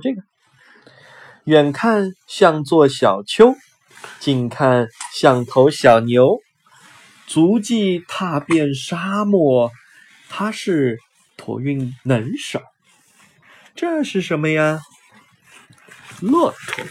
这个，远看像座小丘，近看像头小牛，足迹踏遍沙漠，它是驮运能手。这是什么呀？骆驼。